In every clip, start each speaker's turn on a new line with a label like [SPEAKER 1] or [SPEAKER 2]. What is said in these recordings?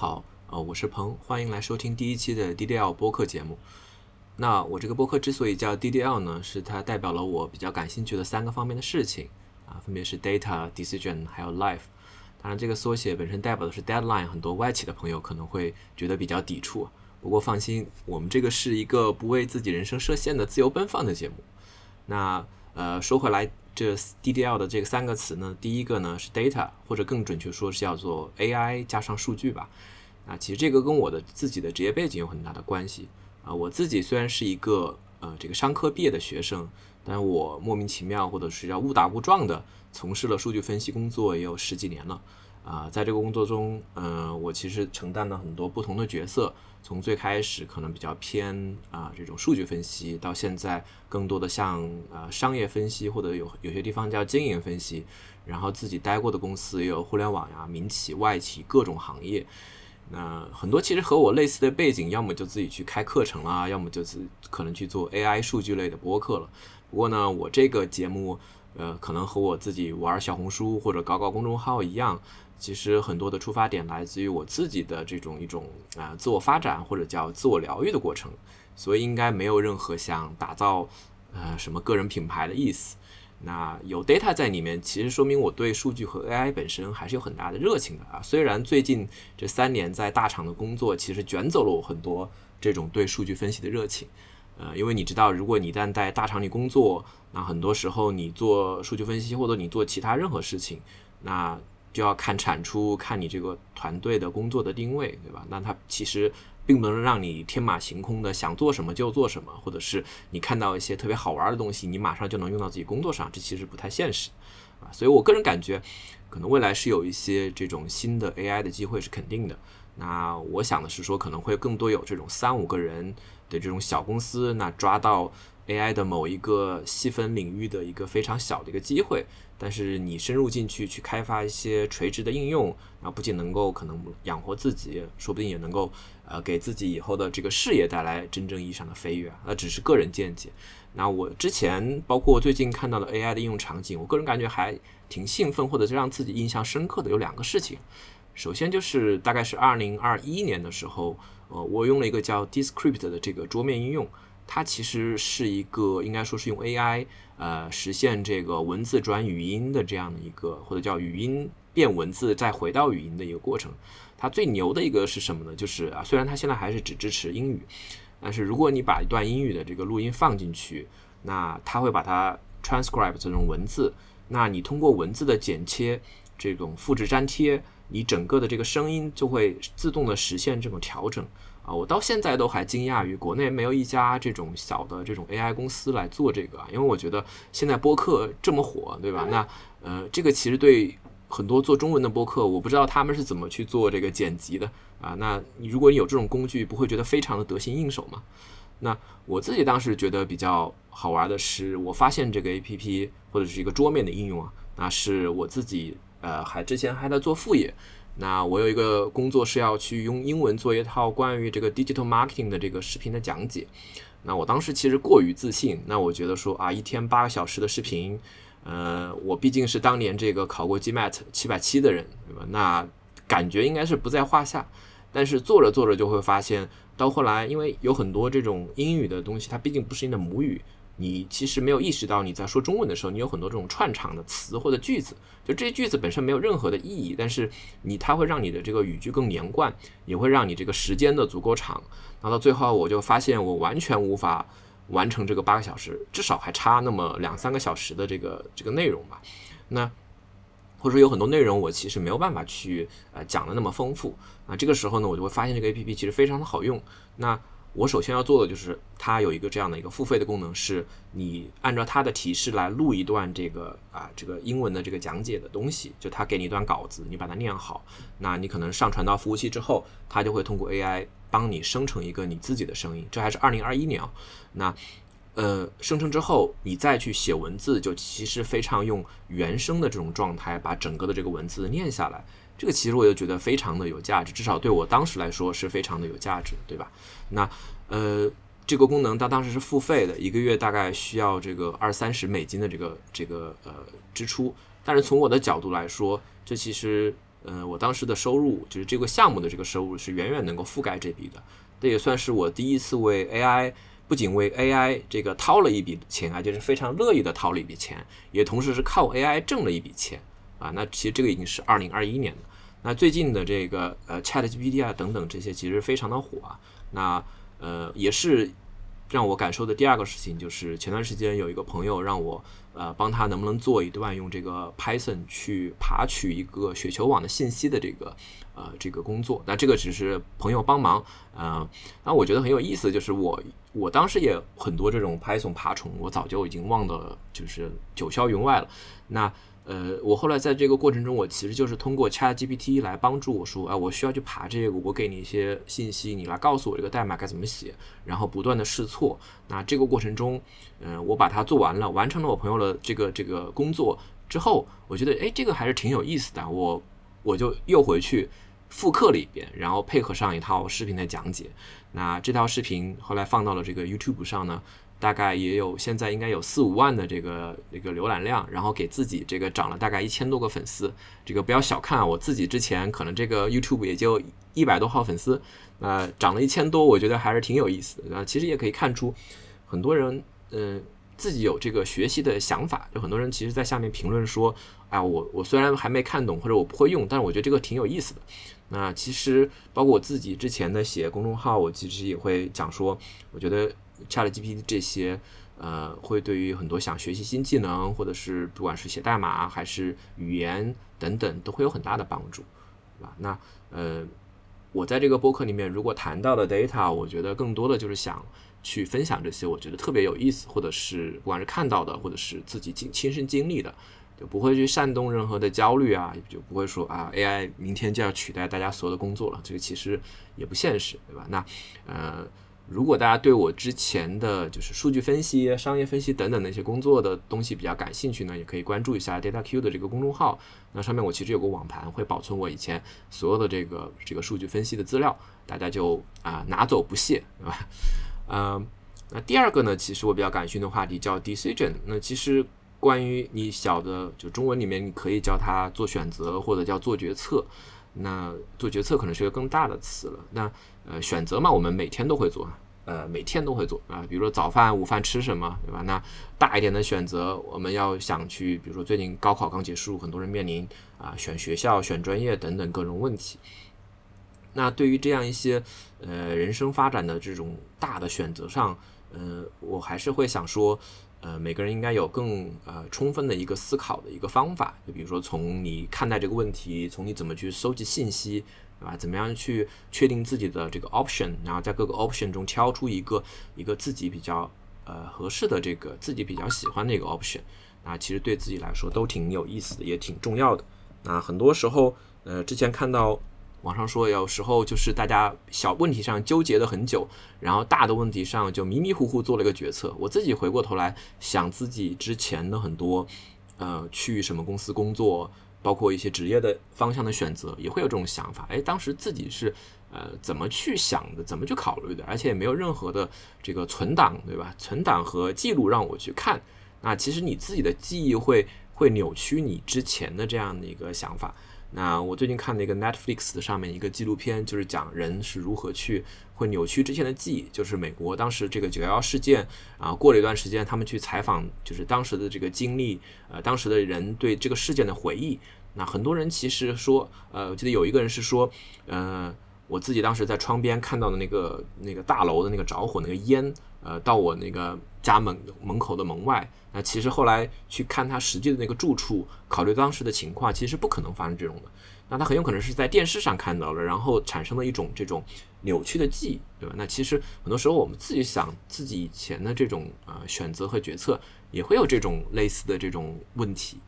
[SPEAKER 1] 好，呃，我是鹏，欢迎来收听第一期的 DDL 播客节目。那我这个播客之所以叫 DDL 呢，是它代表了我比较感兴趣的三个方面的事情啊，分别是 data、decision 还有 life。当然，这个缩写本身代表的是 deadline，很多外企的朋友可能会觉得比较抵触。不过放心，我们这个是一个不为自己人生设限的自由奔放的节目。那呃，说回来，这 DDL 的这个三个词呢，第一个呢是 data，或者更准确说是叫做 AI 加上数据吧。啊其实这个跟我的自己的职业背景有很大的关系啊。我自己虽然是一个呃这个商科毕业的学生，但我莫名其妙或者是要误打误撞的从事了数据分析工作也有十几年了啊。在这个工作中，呃，我其实承担了很多不同的角色。从最开始可能比较偏啊这种数据分析，到现在更多的像呃商业分析，或者有有些地方叫经营分析，然后自己待过的公司也有互联网呀、民企、外企各种行业。那很多其实和我类似的背景，要么就自己去开课程啦，要么就是可能去做 AI 数据类的播客了。不过呢，我这个节目呃可能和我自己玩小红书或者搞搞公众号一样。其实很多的出发点来自于我自己的这种一种啊自我发展或者叫自我疗愈的过程，所以应该没有任何想打造呃什么个人品牌的意思。那有 data 在里面，其实说明我对数据和 AI 本身还是有很大的热情的啊。虽然最近这三年在大厂的工作，其实卷走了我很多这种对数据分析的热情。呃，因为你知道，如果你一旦在大厂里工作，那很多时候你做数据分析或者你做其他任何事情，那就要看产出，看你这个团队的工作的定位，对吧？那它其实并不能让你天马行空的想做什么就做什么，或者是你看到一些特别好玩的东西，你马上就能用到自己工作上，这其实不太现实啊。所以我个人感觉，可能未来是有一些这种新的 AI 的机会是肯定的。那我想的是说，可能会更多有这种三五个人的这种小公司，那抓到 AI 的某一个细分领域的一个非常小的一个机会。但是你深入进去去开发一些垂直的应用，那不仅能够可能养活自己，说不定也能够呃给自己以后的这个事业带来真正意义上的飞跃。那只是个人见解。那我之前包括最近看到的 AI 的应用场景，我个人感觉还挺兴奋，或者是让自己印象深刻的有两个事情。首先就是大概是二零二一年的时候，呃，我用了一个叫 Descript 的这个桌面应用，它其实是一个应该说是用 AI。呃，实现这个文字转语音的这样的一个，或者叫语音变文字再回到语音的一个过程。它最牛的一个是什么呢？就是啊，虽然它现在还是只支持英语，但是如果你把一段英语的这个录音放进去，那它会把它 transcribe 这种文字。那你通过文字的剪切，这种复制粘贴，你整个的这个声音就会自动的实现这种调整。啊，我到现在都还惊讶于国内没有一家这种小的这种 AI 公司来做这个，因为我觉得现在播客这么火，对吧？那呃，这个其实对很多做中文的播客，我不知道他们是怎么去做这个剪辑的啊。那你如果你有这种工具，不会觉得非常的得心应手吗？那我自己当时觉得比较好玩的是，我发现这个 APP 或者是一个桌面的应用啊，那是我自己呃还之前还在做副业。那我有一个工作是要去用英文做一套关于这个 digital marketing 的这个视频的讲解。那我当时其实过于自信，那我觉得说啊，一天八个小时的视频，呃，我毕竟是当年这个考过 GMAT 七百七的人，对吧？那感觉应该是不在话下。但是做着做着就会发现，到后来，因为有很多这种英语的东西，它毕竟不是你的母语。你其实没有意识到，你在说中文的时候，你有很多这种串场的词或者句子，就这些句子本身没有任何的意义，但是你它会让你的这个语句更连贯，也会让你这个时间的足够长。那到最后，我就发现我完全无法完成这个八个小时，至少还差那么两三个小时的这个这个内容吧。那或者说有很多内容我其实没有办法去呃讲的那么丰富。啊这个时候呢，我就会发现这个 A P P 其实非常的好用。那我首先要做的就是，它有一个这样的一个付费的功能，是你按照它的提示来录一段这个啊这个英文的这个讲解的东西，就它给你一段稿子，你把它念好，那你可能上传到服务器之后，它就会通过 AI 帮你生成一个你自己的声音，这还是二零二一年啊，那呃生成之后，你再去写文字，就其实非常用原声的这种状态，把整个的这个文字念下来。这个其实我就觉得非常的有价值，至少对我当时来说是非常的有价值，对吧？那呃，这个功能它当时是付费的，一个月大概需要这个二三十美金的这个这个呃支出。但是从我的角度来说，这其实呃，我当时的收入就是这个项目的这个收入是远远能够覆盖这笔的。这也算是我第一次为 AI，不仅为 AI 这个掏了一笔钱，啊，就是非常乐意的掏了一笔钱，也同时是靠 AI 挣了一笔钱啊。那其实这个已经是二零二一年的。那最近的这个呃 ChatGPT 啊等等这些其实非常的火啊。那呃也是让我感受的第二个事情，就是前段时间有一个朋友让我呃帮他能不能做一段用这个 Python 去爬取一个雪球网的信息的这个呃这个工作。那这个只是朋友帮忙啊。那我觉得很有意思，就是我我当时也很多这种 Python 爬虫，我早就已经忘得就是九霄云外了。那呃，我后来在这个过程中，我其实就是通过 Chat GPT 来帮助我说，啊，我需要去爬这个，我给你一些信息，你来告诉我这个代码该怎么写，然后不断的试错。那这个过程中，嗯，我把它做完了，完成了我朋友的这个这个工作之后，我觉得，哎，这个还是挺有意思的，我我就又回去复刻了一遍，然后配合上一套视频的讲解。那这套视频后来放到了这个 YouTube 上呢。大概也有，现在应该有四五万的这个这个浏览量，然后给自己这个涨了大概一千多个粉丝。这个不要小看啊，我自己之前可能这个 YouTube 也就一百多号粉丝，呃，涨了一千多，我觉得还是挺有意思的。啊，其实也可以看出，很多人嗯自己有这个学习的想法，就很多人其实在下面评论说，哎，我我虽然还没看懂或者我不会用，但是我觉得这个挺有意思的。那其实包括我自己之前的写公众号，我其实也会讲说，我觉得。ChatGPT 这些，呃，会对于很多想学习新技能，或者是不管是写代码还是语言等等，都会有很大的帮助，对吧？那呃，我在这个播客里面如果谈到的 data，我觉得更多的就是想去分享这些我觉得特别有意思，或者是不管是看到的，或者是自己经亲身经历的，就不会去煽动任何的焦虑啊，就不会说啊 AI 明天就要取代大家所有的工作了，这个其实也不现实，对吧？那呃。如果大家对我之前的就是数据分析、商业分析等等那些工作的东西比较感兴趣呢，也可以关注一下 DataQ 的这个公众号。那上面我其实有个网盘，会保存我以前所有的这个这个数据分析的资料，大家就啊拿走不谢，对吧？嗯，那第二个呢，其实我比较感兴趣的话题叫 decision。那其实关于你小的就中文里面，你可以叫它做选择或者叫做决策。那做决策可能是一个更大的词了。那呃，选择嘛，我们每天都会做，呃，每天都会做啊。比如说早饭、午饭吃什么，对吧？那大一点的选择，我们要想去，比如说最近高考刚结束，很多人面临啊选学校、选专业等等各种问题。那对于这样一些呃人生发展的这种大的选择上，呃，我还是会想说，呃，每个人应该有更呃充分的一个思考的一个方法。就比如说从你看待这个问题，从你怎么去收集信息。对吧？怎么样去确定自己的这个 option，然后在各个 option 中挑出一个一个自己比较呃合适的这个自己比较喜欢的一个 option，那其实对自己来说都挺有意思的，也挺重要的。那很多时候，呃，之前看到网上说，有时候就是大家小问题上纠结了很久，然后大的问题上就迷迷糊糊做了一个决策。我自己回过头来想自己之前的很多，呃，去什么公司工作。包括一些职业的方向的选择，也会有这种想法。哎，当时自己是呃怎么去想的，怎么去考虑的，而且也没有任何的这个存档，对吧？存档和记录让我去看。那其实你自己的记忆会会扭曲你之前的这样的一个想法。那我最近看那个 Netflix 上面一个纪录片，就是讲人是如何去会扭曲之前的记忆。就是美国当时这个九幺幺事件啊，过了一段时间，他们去采访，就是当时的这个经历，呃，当时的人对这个事件的回忆。那很多人其实说，呃，我记得有一个人是说，呃，我自己当时在窗边看到的那个那个大楼的那个着火那个烟，呃，到我那个家门门口的门外。那其实后来去看他实际的那个住处，考虑当时的情况，其实不可能发生这种的。那他很有可能是在电视上看到了，然后产生了一种这种扭曲的记忆，对吧？那其实很多时候我们自己想自己以前的这种呃选择和决策，也会有这种类似的这种问题。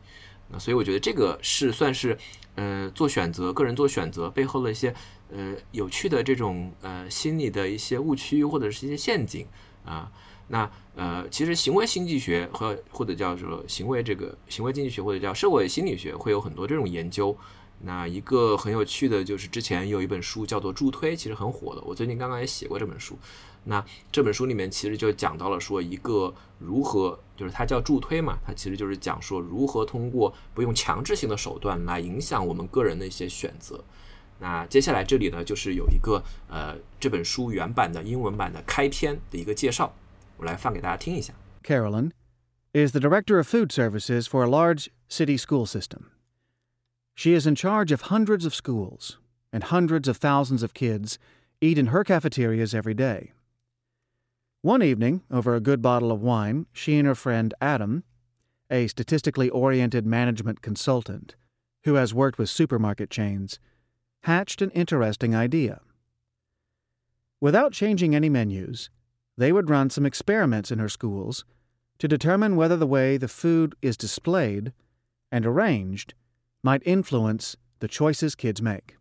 [SPEAKER 1] 那所以我觉得这个是算是呃做选择，个人做选择背后的一些呃有趣的这种呃心理的一些误区或者是一些陷阱啊。那呃，其实行为经济学和或者叫做行为这个行为经济学或者叫社会心理学会有很多这种研究。那一个很有趣的就是之前有一本书叫做助推，其实很火的。我最近刚刚也写过这本书。那这本书里面其实就讲到了说一个如何就是它叫助推嘛，它其实就是讲说如何通过不用强制性的手段来影响我们个人的一些选择。那接下来这里呢，就是有一个呃这本书原版的英文版的开篇的一个介绍，我来放给大家听一下。
[SPEAKER 2] Carolyn is the director of food services for a large city school system. She is in charge of hundreds of schools, and hundreds of thousands of kids eat in her cafeterias every day. One evening, over a good bottle of wine, she and her friend Adam, a statistically oriented management consultant who has worked with supermarket chains, hatched an interesting idea. Without changing any menus, they would run some experiments in her schools to determine whether the way the food is displayed and arranged might influence the choices kids make.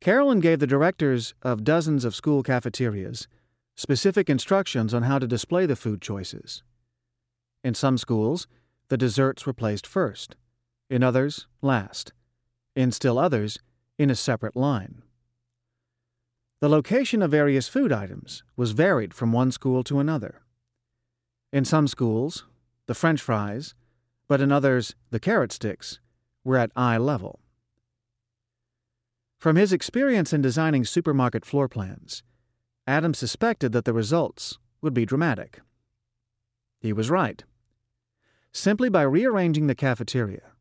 [SPEAKER 2] Carolyn gave the directors of dozens of school cafeterias specific instructions on how to display the food choices. In some schools, the desserts were placed first, in others, last, in still others, in a separate line. The location of various food items was varied from one school to another. In some schools, the French fries, but in others, the carrot sticks, were at eye level. From his experience in designing supermarket floor plans, Adam suspected that the results would be dramatic. He was right. Simply by rearranging the cafeteria,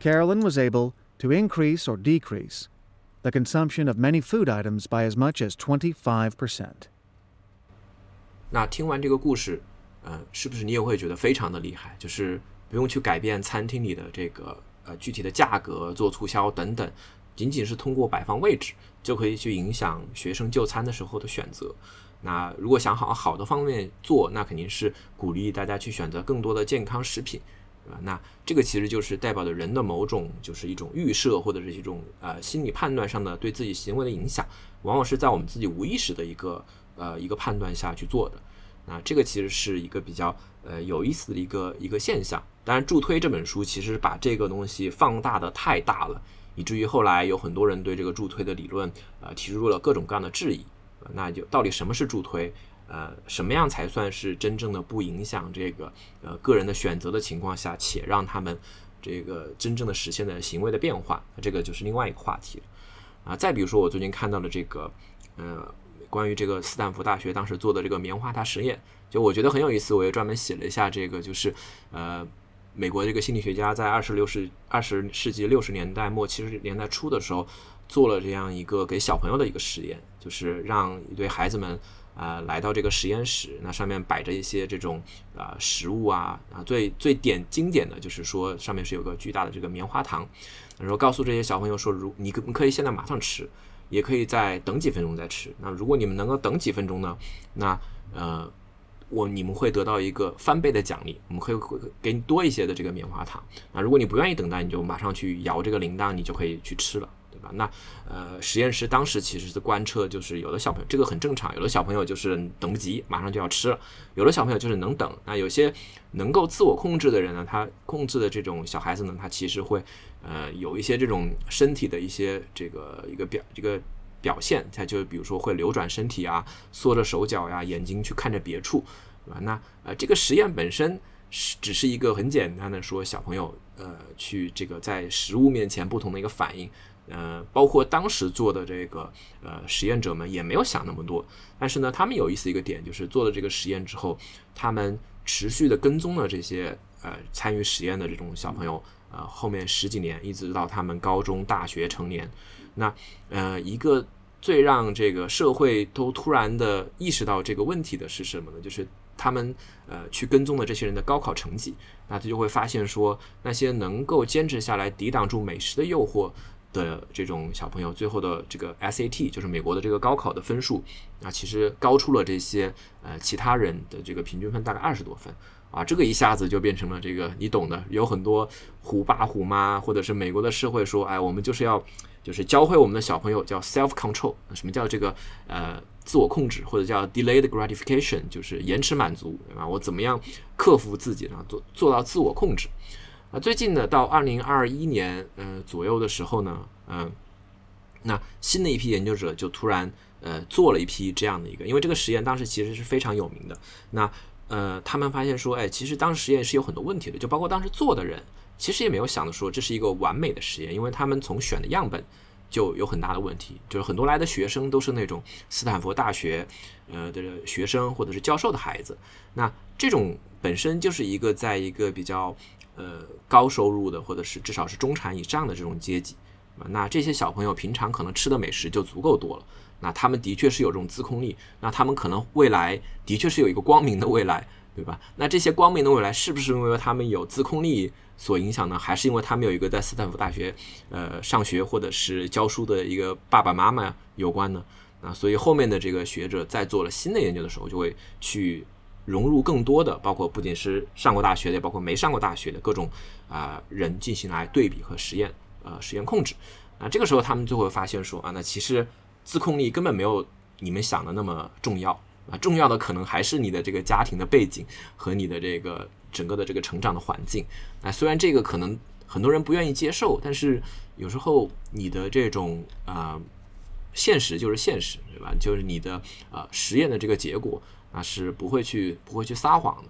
[SPEAKER 2] Carolyn was able to increase or decrease the consumption of many food items by as much as 25%.
[SPEAKER 1] 那听完这个故事，呃，是不是你也会觉得非常的厉害？就是不用去改变餐厅里的这个呃具体的价格、做促销等等，仅仅是通过摆放位置就可以去影响学生就餐的时候的选择。那如果想好好的方面做，那肯定是鼓励大家去选择更多的健康食品，啊，那这个其实就是代表着人的某种就是一种预设或者是一种呃心理判断上的对自己行为的影响，往往是在我们自己无意识的一个呃一个判断下去做的。那这个其实是一个比较呃有意思的一个一个现象。当然，《助推》这本书其实把这个东西放大的太大了。以至于后来有很多人对这个助推的理论，呃，提出了各种各样的质疑。那就到底什么是助推？呃，什么样才算是真正的不影响这个呃个人的选择的情况下，且让他们这个真正的实现的行为的变化？这个就是另外一个话题了。啊，再比如说我最近看到了这个，呃，关于这个斯坦福大学当时做的这个棉花糖实验，就我觉得很有意思，我也专门写了一下这个，就是呃。美国这个心理学家在二十六世二十世纪六十年代末七十年代初的时候，做了这样一个给小朋友的一个实验，就是让一对孩子们啊来到这个实验室，那上面摆着一些这种啊食物啊啊最最典经典的就是说上面是有个巨大的这个棉花糖，然后告诉这些小朋友说，如你可可以现在马上吃，也可以再等几分钟再吃。那如果你们能够等几分钟呢，那呃。我你们会得到一个翻倍的奖励，我们可以会给你多一些的这个棉花糖。那如果你不愿意等待，你就马上去摇这个铃铛，你就可以去吃了，吧？那呃，实验室当时其实是观测，就是有的小朋友这个很正常，有的小朋友就是等不及，马上就要吃了；有的小朋友就是能等。那有些能够自我控制的人呢，他控制的这种小孩子呢，他其实会呃有一些这种身体的一些这个一个表这个。表现，他就比如说会扭转身体啊，缩着手脚呀，眼睛去看着别处，对吧？那呃，这个实验本身是只是一个很简单的说小朋友呃去这个在食物面前不同的一个反应，呃，包括当时做的这个呃实验者们也没有想那么多，但是呢，他们有意思一个点就是做了这个实验之后，他们持续的跟踪了这些呃参与实验的这种小朋友，呃，后面十几年一直到他们高中、大学、成年。那呃，一个最让这个社会都突然的意识到这个问题的是什么呢？就是他们呃去跟踪的这些人的高考成绩，那他就会发现说，那些能够坚持下来、抵挡住美食的诱惑的这种小朋友，最后的这个 SAT，就是美国的这个高考的分数，那其实高出了这些呃其他人的这个平均分大概二十多分。啊，这个一下子就变成了这个你懂的，有很多虎爸虎妈，或者是美国的社会说，哎，我们就是要，就是教会我们的小朋友叫 self control，什么叫这个呃自我控制，或者叫 delayed gratification，就是延迟满足，对吧？我怎么样克服自己呢？做做到自我控制？啊，最近呢，到二零二一年呃左右的时候呢，嗯，那新的一批研究者就突然呃做了一批这样的一个，因为这个实验当时其实是非常有名的，那。呃，他们发现说，哎，其实当时实验是有很多问题的，就包括当时做的人，其实也没有想着说这是一个完美的实验，因为他们从选的样本就有很大的问题，就是很多来的学生都是那种斯坦福大学呃的学生或者是教授的孩子，那这种本身就是一个在一个比较呃高收入的或者是至少是中产以上的这种阶级，那这些小朋友平常可能吃的美食就足够多了。那他们的确是有这种自控力，那他们可能未来的确是有一个光明的未来，对吧？那这些光明的未来是不是因为他们有自控力所影响呢？还是因为他们有一个在斯坦福大学呃上学或者是教书的一个爸爸妈妈有关呢？啊，所以后面的这个学者在做了新的研究的时候，就会去融入更多的，包括不仅是上过大学的，包括没上过大学的各种啊人进行来对比和实验，呃，实验控制。那这个时候他们就会发现说啊，那其实。自控力根本没有你们想的那么重要啊，重要的可能还是你的这个家庭的背景和你的这个整个的这个成长的环境。啊，虽然这个可能很多人不愿意接受，但是有时候你的这种啊现实就是现实，对吧？就是你的啊实验的这个结果啊是不会去不会去撒谎的。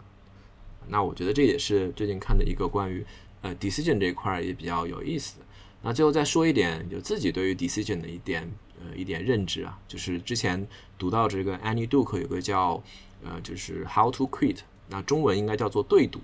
[SPEAKER 1] 那我觉得这也是最近看的一个关于呃 decision 这一块也比较有意思的。那最后再说一点，就自己对于 decision 的一点。呃，一点认知啊，就是之前读到这个 Annie Duke 有个叫呃，就是 How to Quit，那中文应该叫做对赌。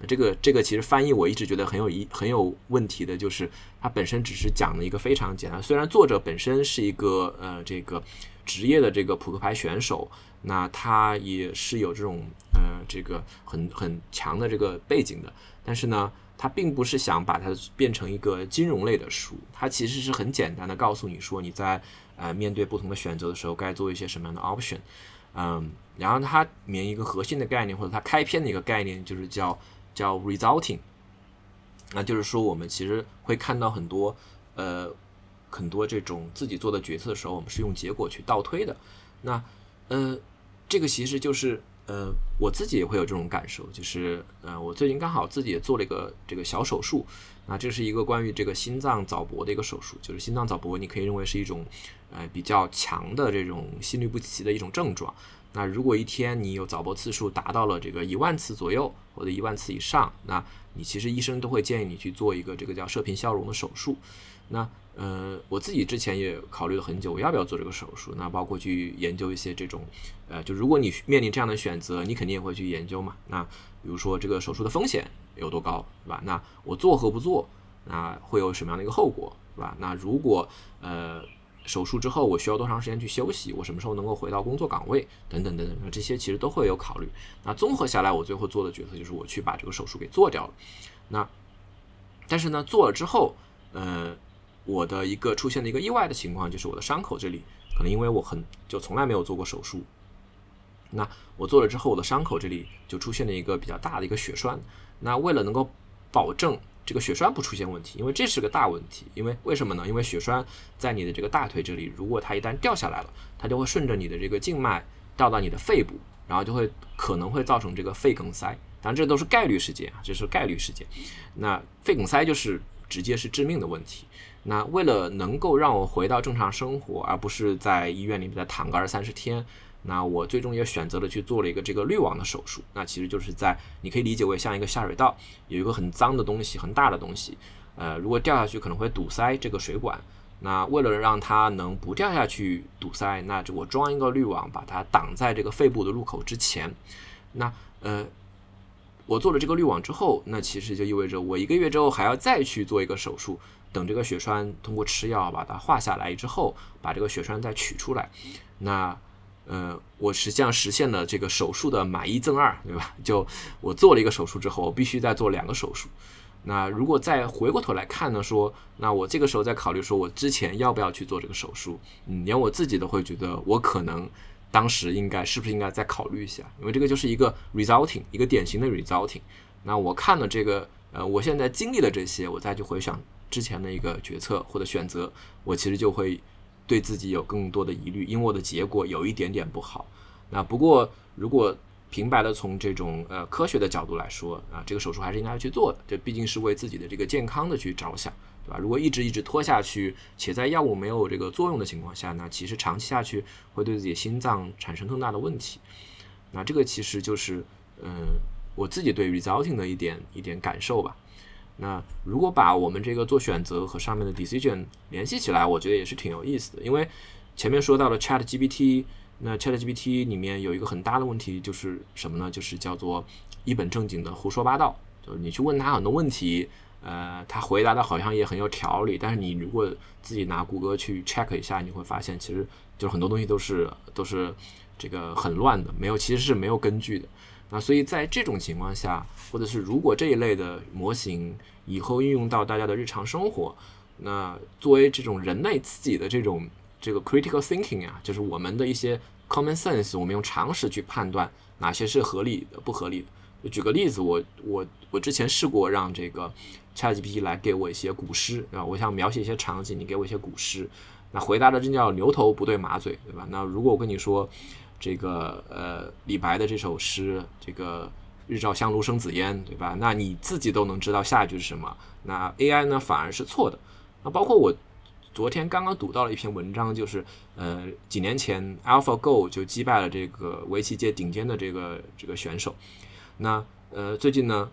[SPEAKER 1] 那这个这个其实翻译我一直觉得很有一很有问题的，就是它本身只是讲了一个非常简单。虽然作者本身是一个呃这个职业的这个扑克牌选手，那他也是有这种呃这个很很强的这个背景的，但是呢。它并不是想把它变成一个金融类的书，它其实是很简单的告诉你说你在呃面对不同的选择的时候该做一些什么样的 option，嗯，然后它里面一个核心的概念或者它开篇的一个概念就是叫叫 resulting，那就是说我们其实会看到很多呃很多这种自己做的决策的时候，我们是用结果去倒推的，那呃这个其实就是。呃，我自己也会有这种感受，就是呃，我最近刚好自己也做了一个这个小手术，那这是一个关于这个心脏早搏的一个手术，就是心脏早搏，你可以认为是一种呃比较强的这种心律不齐的一种症状。那如果一天你有早搏次数达到了这个一万次左右或者一万次以上，那你其实医生都会建议你去做一个这个叫射频消融的手术。那呃，我自己之前也考虑了很久，我要不要做这个手术？那包括去研究一些这种，呃，就如果你面临这样的选择，你肯定也会去研究嘛。那比如说这个手术的风险有多高，对吧？那我做和不做，那会有什么样的一个后果，对吧？那如果呃手术之后我需要多长时间去休息？我什么时候能够回到工作岗位？等等等等，那这些其实都会有考虑。那综合下来，我最后做的决策就是我去把这个手术给做掉了。那但是呢，做了之后，呃。我的一个出现的一个意外的情况就是我的伤口这里可能因为我很就从来没有做过手术，那我做了之后我的伤口这里就出现了一个比较大的一个血栓。那为了能够保证这个血栓不出现问题，因为这是个大问题，因为为什么呢？因为血栓在你的这个大腿这里，如果它一旦掉下来了，它就会顺着你的这个静脉掉到你的肺部，然后就会可能会造成这个肺梗塞。当然这都是概率事件啊，这是概率事件。那肺梗塞就是直接是致命的问题。那为了能够让我回到正常生活，而不是在医院里面再躺个二三十天，那我最终也选择了去做了一个这个滤网的手术。那其实就是在你可以理解为像一个下水道，有一个很脏的东西，很大的东西，呃，如果掉下去可能会堵塞这个水管。那为了让它能不掉下去堵塞，那就我装一个滤网，把它挡在这个肺部的入口之前。那呃，我做了这个滤网之后，那其实就意味着我一个月之后还要再去做一个手术。等这个血栓通过吃药把它化下来之后，把这个血栓再取出来，那呃，我实际上实现了这个手术的买一赠二，对吧？就我做了一个手术之后，我必须再做两个手术。那如果再回过头来看呢，说那我这个时候再考虑说我之前要不要去做这个手术，嗯，连我自己都会觉得我可能当时应该是不是应该再考虑一下，因为这个就是一个 resulting，一个典型的 resulting。那我看了这个，呃，我现在经历了这些，我再去回想。之前的一个决策或者选择，我其实就会对自己有更多的疑虑，因为我的结果有一点点不好。那不过，如果平白的从这种呃科学的角度来说啊，这个手术还是应该去做的，这毕竟是为自己的这个健康的去着想，吧？如果一直一直拖下去，且在药物没有这个作用的情况下，那其实长期下去会对自己心脏产生更大的问题。那这个其实就是嗯，我自己对 resulting 的一点一点感受吧。那如果把我们这个做选择和上面的 decision 联系起来，我觉得也是挺有意思的。因为前面说到了 Chat GPT，那 Chat GPT 里面有一个很大的问题就是什么呢？就是叫做一本正经的胡说八道。就是你去问他很多问题，呃，他回答的好像也很有条理，但是你如果自己拿谷歌去 check 一下，你会发现其实就很多东西都是都是这个很乱的，没有其实是没有根据的。那所以在这种情况下，或者是如果这一类的模型以后运用到大家的日常生活，那作为这种人类自己的这种这个 critical thinking 啊，就是我们的一些 common sense，我们用常识去判断哪些是合理的、不合理的。举个例子，我我我之前试过让这个 ChatGPT 来给我一些古诗啊，我想描写一些场景，你给我一些古诗，那回答的真叫牛头不对马嘴，对吧？那如果我跟你说。这个呃，李白的这首诗，这个“日照香炉生紫烟”，对吧？那你自己都能知道下一句是什么，那 AI 呢反而是错的。那包括我昨天刚刚读到了一篇文章，就是呃，几年前 AlphaGo 就击败了这个围棋界顶尖的这个这个选手。那呃，最近呢，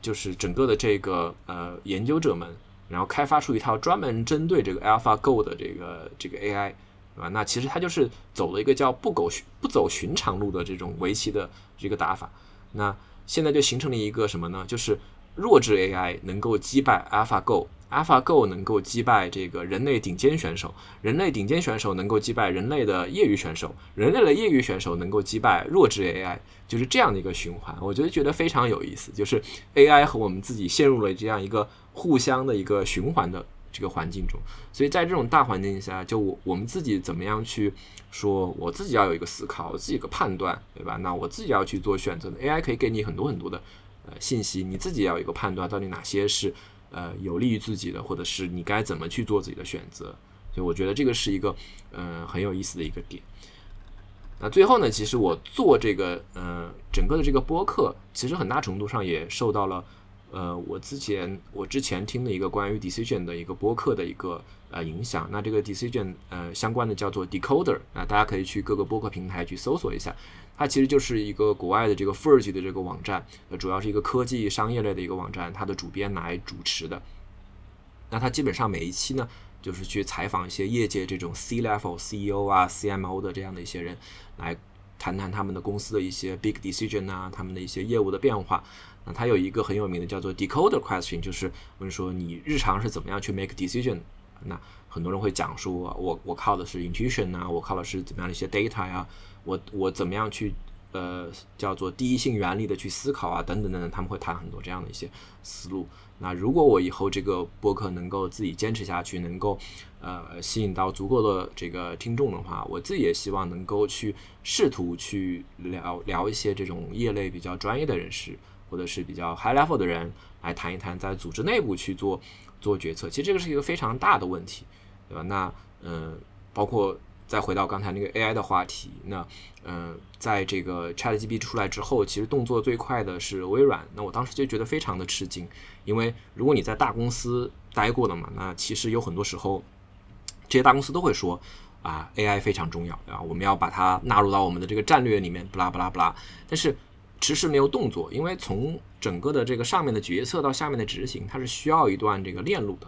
[SPEAKER 1] 就是整个的这个呃研究者们，然后开发出一套专门针对这个 AlphaGo 的这个这个 AI。对吧？那其实它就是走了一个叫不苟不走寻常路的这种围棋的这个打法。那现在就形成了一个什么呢？就是弱智 AI 能够击败 AlphaGo AlphaGo 能够击败这个人类顶尖选手，人类顶尖选手能够击败人类的业余选手，人类的业余选手能够击败弱智 AI，就是这样的一个循环。我觉得觉得非常有意思，就是 AI 和我们自己陷入了这样一个互相的一个循环的。这个环境中，所以在这种大环境下，就我我们自己怎么样去说，我自己要有一个思考，我自己一个判断，对吧？那我自己要去做选择的，AI 可以给你很多很多的呃信息，你自己要有一个判断，到底哪些是呃有利于自己的，或者是你该怎么去做自己的选择。所以我觉得这个是一个呃很有意思的一个点。那最后呢，其实我做这个呃整个的这个播客，其实很大程度上也受到了。呃，我之前我之前听的一个关于 decision 的一个播客的一个呃影响，那这个 decision 呃相关的叫做 decoder，那大家可以去各个播客平台去搜索一下，它其实就是一个国外的这个 f e r g 的这个网站，呃，主要是一个科技商业类的一个网站，它的主编来主持的。那它基本上每一期呢，就是去采访一些业界这种 C level CEO 啊、CMO 的这样的一些人，来谈谈他们的公司的一些 big decision 啊，他们的一些业务的变化。那它有一个很有名的叫做 decoder question，就是问说你日常是怎么样去 make decision？那很多人会讲说，我我靠的是 intuition 啊，我靠的是怎么样的一些 data 呀，我我怎么样去呃叫做第一性原理的去思考啊，等等等等，他们会谈很多这样的一些思路。那如果我以后这个播客能够自己坚持下去，能够呃吸引到足够的这个听众的话，我自己也希望能够去试图去聊聊一些这种业内比较专业的人士。或者是比较 high level 的人来谈一谈，在组织内部去做做决策，其实这个是一个非常大的问题，对吧？那嗯，包括再回到刚才那个 AI 的话题，那嗯，在这个 ChatGPT 出来之后，其实动作最快的是微软。那我当时就觉得非常的吃惊，因为如果你在大公司待过的嘛，那其实有很多时候这些大公司都会说啊，AI 非常重要，对吧？我们要把它纳入到我们的这个战略里面，不拉不拉不拉。但是迟迟没有动作，因为从整个的这个上面的决策到下面的执行，它是需要一段这个链路的。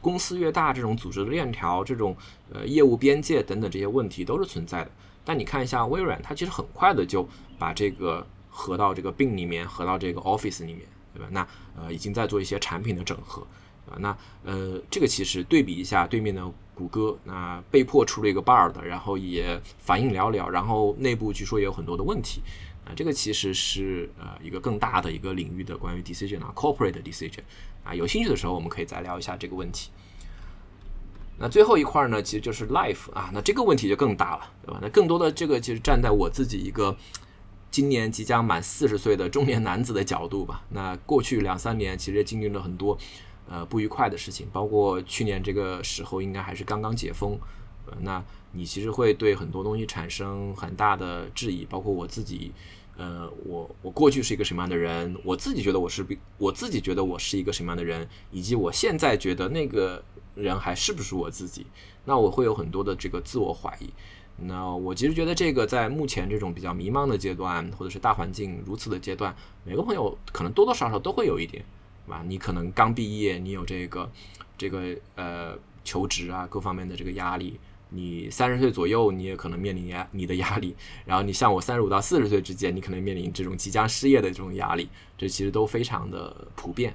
[SPEAKER 1] 公司越大，这种组织的链条、这种呃业务边界等等这些问题都是存在的。但你看一下微软，它其实很快的就把这个合到这个病里面，合到这个 Office 里面，对吧？那呃已经在做一些产品的整合，啊，那呃这个其实对比一下对面的谷歌，那被迫出了一个 Bard，然后也反应寥寥，然后内部据说也有很多的问题。啊，这个其实是呃一个更大的一个领域的关于 decision 啊，corporate decision 啊，有兴趣的时候我们可以再聊一下这个问题。那最后一块呢，其实就是 life 啊，那这个问题就更大了，对吧？那更多的这个其实站在我自己一个今年即将满四十岁的中年男子的角度吧。那过去两三年其实经历了很多呃不愉快的事情，包括去年这个时候应该还是刚刚解封，那你其实会对很多东西产生很大的质疑，包括我自己。呃，我我过去是一个什么样的人？我自己觉得我是比我自己觉得我是一个什么样的人，以及我现在觉得那个人还是不是我自己？那我会有很多的这个自我怀疑。那我其实觉得这个在目前这种比较迷茫的阶段，或者是大环境如此的阶段，每个朋友可能多多少少都会有一点，对吧？你可能刚毕业，你有这个这个呃求职啊各方面的这个压力。你三十岁左右，你也可能面临压你的压力。然后你像我三十五到四十岁之间，你可能面临这种即将失业的这种压力。这其实都非常的普遍。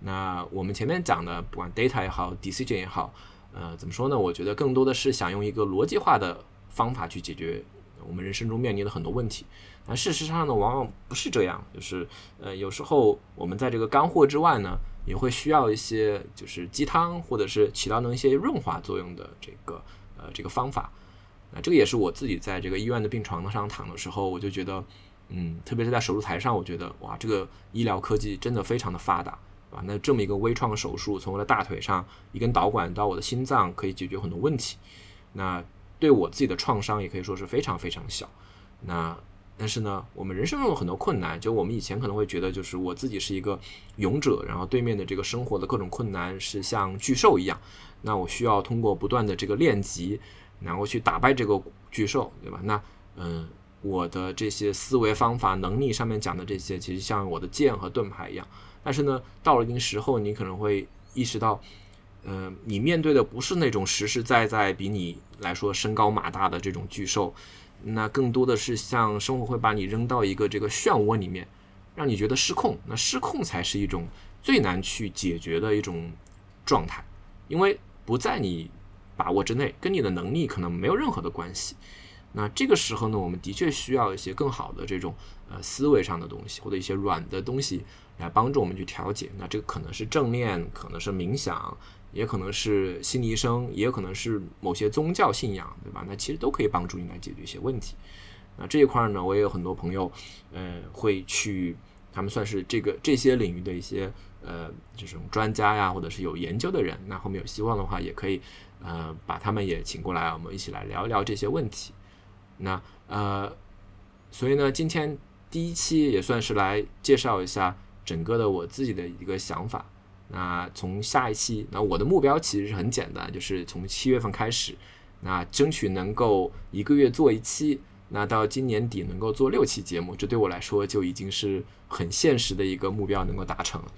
[SPEAKER 1] 那我们前面讲的，不管 data 也好，decision 也好，呃，怎么说呢？我觉得更多的是想用一个逻辑化的方法去解决我们人生中面临的很多问题。但事实上呢，往往不是这样。就是呃，有时候我们在这个干货之外呢，也会需要一些就是鸡汤，或者是起到那一些润滑作用的这个。呃，这个方法，那这个也是我自己在这个医院的病床上躺的时候，我就觉得，嗯，特别是在手术台上，我觉得哇，这个医疗科技真的非常的发达，啊，那这么一个微创手术，从我的大腿上一根导管到我的心脏，可以解决很多问题。那对我自己的创伤也可以说是非常非常小。那但是呢，我们人生中有很多困难，就我们以前可能会觉得，就是我自己是一个勇者，然后对面的这个生活的各种困难是像巨兽一样。那我需要通过不断的这个练级，然后去打败这个巨兽，对吧？那嗯，我的这些思维方法、能力上面讲的这些，其实像我的剑和盾牌一样。但是呢，到了一定时候，你可能会意识到，嗯，你面对的不是那种实实在在比你来说身高马大的这种巨兽，那更多的是像生活会把你扔到一个这个漩涡里面，让你觉得失控。那失控才是一种最难去解决的一种状态，因为。不在你把握之内，跟你的能力可能没有任何的关系。那这个时候呢，我们的确需要一些更好的这种呃思维上的东西，或者一些软的东西来帮助我们去调节。那这个可能是正念，可能是冥想，也可能是心理医生，也可能是某些宗教信仰，对吧？那其实都可以帮助你来解决一些问题。那这一块呢，我也有很多朋友，呃，会去，他们算是这个这些领域的一些。呃，这种专家呀，或者是有研究的人，那后面有希望的话，也可以，呃，把他们也请过来，我们一起来聊一聊这些问题。那呃，所以呢，今天第一期也算是来介绍一下整个的我自己的一个想法。那从下一期，那我的目标其实是很简单，就是从七月份开始，那争取能够一个月做一期，那到今年底能够做六期节目，这对我来说就已经是很现实的一个目标，能够达成了。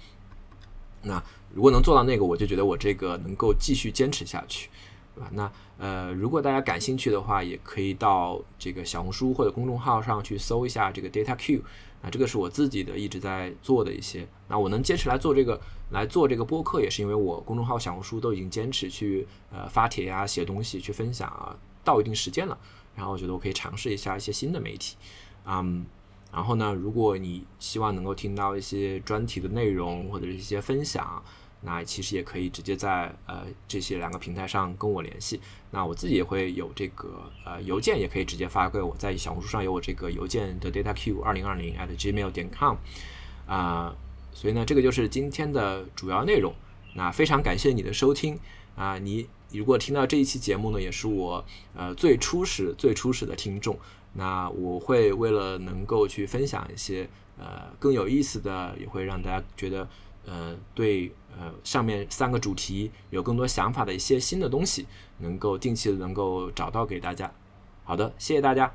[SPEAKER 1] 那如果能做到那个，我就觉得我这个能够继续坚持下去，对吧？那呃，如果大家感兴趣的话，也可以到这个小红书或者公众号上去搜一下这个 Data Q。啊这个是我自己的一直在做的一些。那我能坚持来做这个来做这个播客，也是因为我公众号、小红书都已经坚持去呃发帖呀、写东西、去分享啊，到一定时间了。然后我觉得我可以尝试一下一些新的媒体，嗯。然后呢，如果你希望能够听到一些专题的内容或者是一些分享，那其实也可以直接在呃这些两个平台上跟我联系。那我自己也会有这个呃邮件，也可以直接发给我，在小红书上有我这个邮件的 dataq 二零二零 at gmail 点 com 啊。所以呢，这个就是今天的主要内容。那非常感谢你的收听啊！你如果听到这一期节目呢，也是我呃最初始最初始的听众。那我会为了能够去分享一些呃更有意思的，也会让大家觉得呃对呃，上面三个主题有更多想法的一些新的东西，能够定期的能够找到给大家。好的，谢谢大家。